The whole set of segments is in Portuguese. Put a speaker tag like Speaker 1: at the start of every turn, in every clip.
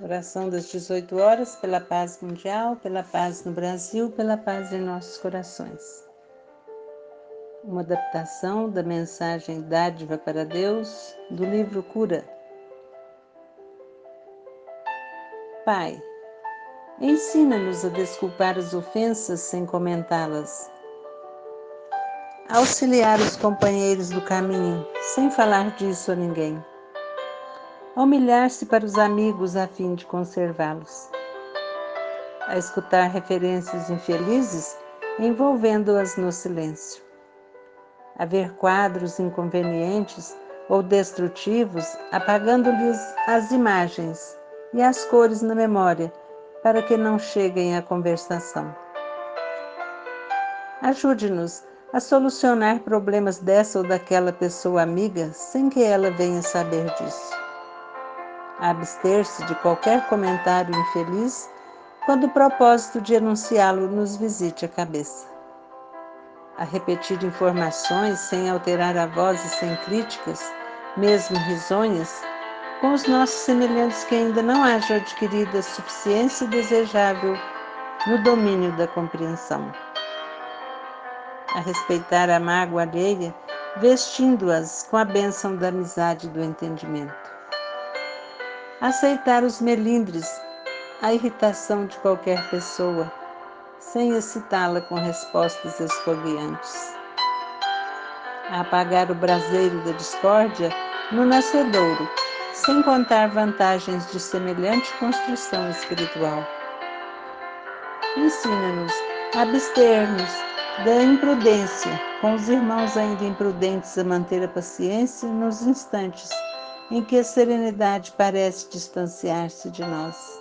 Speaker 1: Oração das 18 horas pela paz mundial, pela paz no Brasil, pela paz em nossos corações. Uma adaptação da mensagem Dádiva para Deus do livro Cura. Pai, ensina-nos a desculpar as ofensas sem comentá-las. Auxiliar os companheiros do caminho sem falar disso a ninguém humilhar-se para os amigos a fim de conservá-los, a escutar referências infelizes, envolvendo-as no silêncio, a ver quadros inconvenientes ou destrutivos, apagando-lhes as imagens e as cores na memória, para que não cheguem à conversação. Ajude-nos a solucionar problemas dessa ou daquela pessoa amiga sem que ela venha saber disso a abster-se de qualquer comentário infeliz quando o propósito de enunciá-lo nos visite a cabeça. A repetir informações sem alterar a voz e sem críticas, mesmo risonhas, com os nossos semelhantes que ainda não hajam adquirido a suficiência desejável no domínio da compreensão. A respeitar a mágoa alheia, vestindo-as com a bênção da amizade e do entendimento aceitar os melindres, a irritação de qualquer pessoa, sem excitá-la com respostas esfogueantes. Apagar o braseiro da discórdia no nascedouro, sem contar vantagens de semelhante construção espiritual. Ensina-nos a abster-nos da imprudência, com os irmãos ainda imprudentes a manter a paciência nos instantes em que a serenidade parece distanciar-se de nós.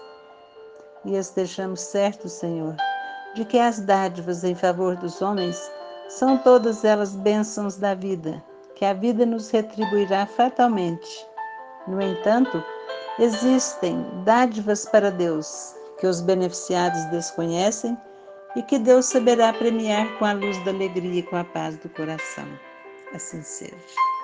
Speaker 1: E estejamos certos, Senhor, de que as dádivas em favor dos homens são todas elas bênçãos da vida, que a vida nos retribuirá fatalmente. No entanto, existem dádivas para Deus, que os beneficiados desconhecem e que Deus saberá premiar com a luz da alegria e com a paz do coração. Assim seja.